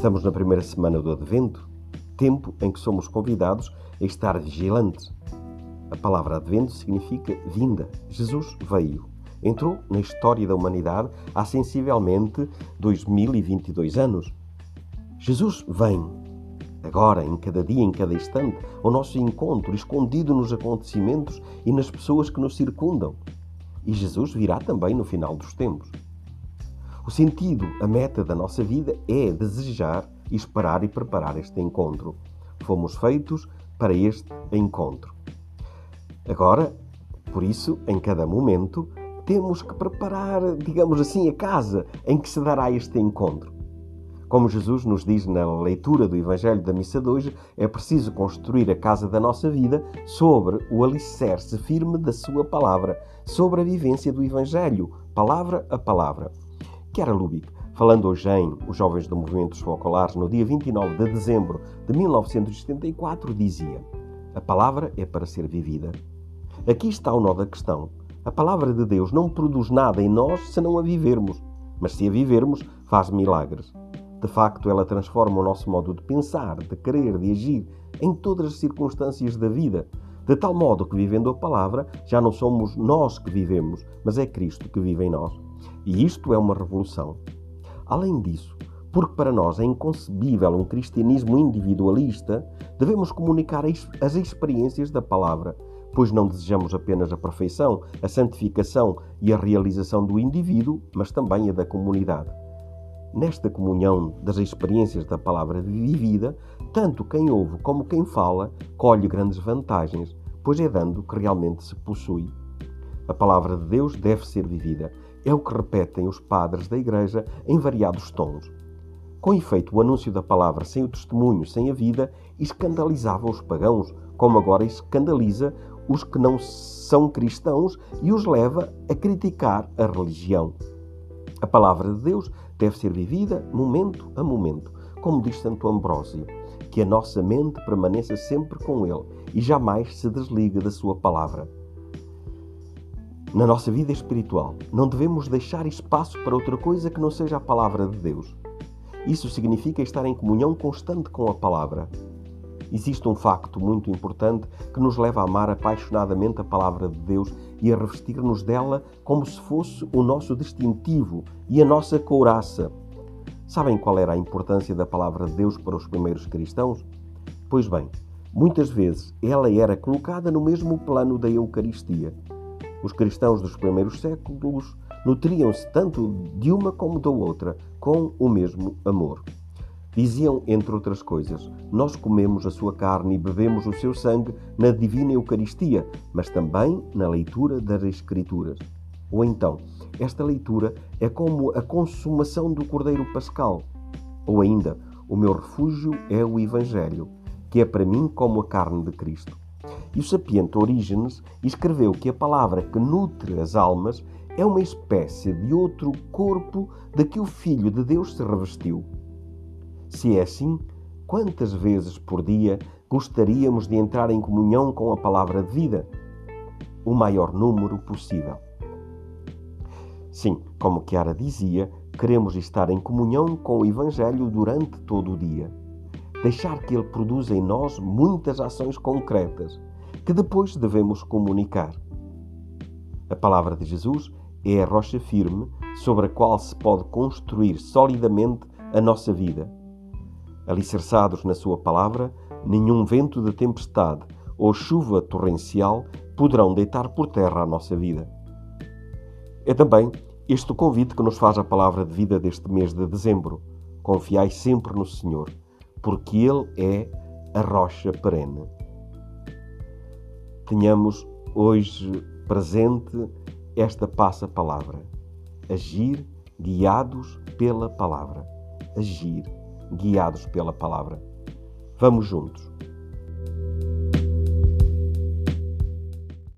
Estamos na primeira semana do Advento, tempo em que somos convidados a estar vigilantes. A palavra Advento significa vinda. Jesus veio. Entrou na história da humanidade há sensivelmente 2022 anos. Jesus vem, agora, em cada dia, em cada instante, ao nosso encontro, escondido nos acontecimentos e nas pessoas que nos circundam. E Jesus virá também no final dos tempos. O sentido, a meta da nossa vida é desejar, esperar e preparar este encontro. Fomos feitos para este encontro. Agora, por isso, em cada momento, temos que preparar, digamos assim, a casa em que se dará este encontro. Como Jesus nos diz na leitura do Evangelho da Missa de hoje, é preciso construir a casa da nossa vida sobre o alicerce firme da Sua palavra, sobre a vivência do Evangelho, palavra a palavra. Chiara Lubick, falando hoje em Os Jovens do Movimento Focolares, no dia 29 de dezembro de 1974, dizia: A palavra é para ser vivida. Aqui está o nó da questão. A palavra de Deus não produz nada em nós se não a vivermos, mas se a vivermos, faz milagres. De facto, ela transforma o nosso modo de pensar, de querer, de agir em todas as circunstâncias da vida, de tal modo que, vivendo a palavra, já não somos nós que vivemos, mas é Cristo que vive em nós. E isto é uma revolução. Além disso, porque para nós é inconcebível um cristianismo individualista, devemos comunicar as experiências da palavra, pois não desejamos apenas a perfeição, a santificação e a realização do indivíduo, mas também a da comunidade. Nesta comunhão das experiências da palavra vivida, tanto quem ouve como quem fala colhe grandes vantagens, pois é dando que realmente se possui. A palavra de Deus deve ser vivida é o que repetem os padres da Igreja em variados tons. Com efeito, o anúncio da palavra sem o testemunho, sem a vida, escandalizava os pagãos, como agora escandaliza os que não são cristãos e os leva a criticar a religião. A palavra de Deus deve ser vivida momento a momento, como diz Santo Ambrósio, que a nossa mente permaneça sempre com Ele e jamais se desliga da Sua palavra na nossa vida espiritual. Não devemos deixar espaço para outra coisa que não seja a palavra de Deus. Isso significa estar em comunhão constante com a palavra. Existe um facto muito importante que nos leva a amar apaixonadamente a palavra de Deus e a revestir-nos dela como se fosse o nosso distintivo e a nossa couraça. Sabem qual era a importância da palavra de Deus para os primeiros cristãos? Pois bem, muitas vezes ela era colocada no mesmo plano da Eucaristia. Os cristãos dos primeiros séculos nutriam-se tanto de uma como da outra, com o mesmo amor. Diziam, entre outras coisas, nós comemos a sua carne e bebemos o seu sangue na divina Eucaristia, mas também na leitura das Escrituras. Ou então, esta leitura é como a consumação do Cordeiro Pascal. Ou ainda, o meu refúgio é o Evangelho, que é para mim como a carne de Cristo. E o sapiente Orígenes escreveu que a palavra que nutre as almas é uma espécie de outro corpo de que o Filho de Deus se revestiu. Se é assim, quantas vezes por dia gostaríamos de entrar em comunhão com a palavra de vida? O maior número possível. Sim, como Chiara dizia, queremos estar em comunhão com o Evangelho durante todo o dia. Deixar que ele produza em nós muitas ações concretas que depois devemos comunicar. A palavra de Jesus é a rocha firme sobre a qual se pode construir solidamente a nossa vida. Alicerçados na Sua palavra, nenhum vento de tempestade ou chuva torrencial poderão deitar por terra a nossa vida. É também este o convite que nos faz a palavra de vida deste mês de dezembro. Confiai sempre no Senhor, porque Ele é a rocha perene tenhamos hoje presente esta passa-palavra. Agir guiados pela palavra. Agir guiados pela palavra. Vamos juntos.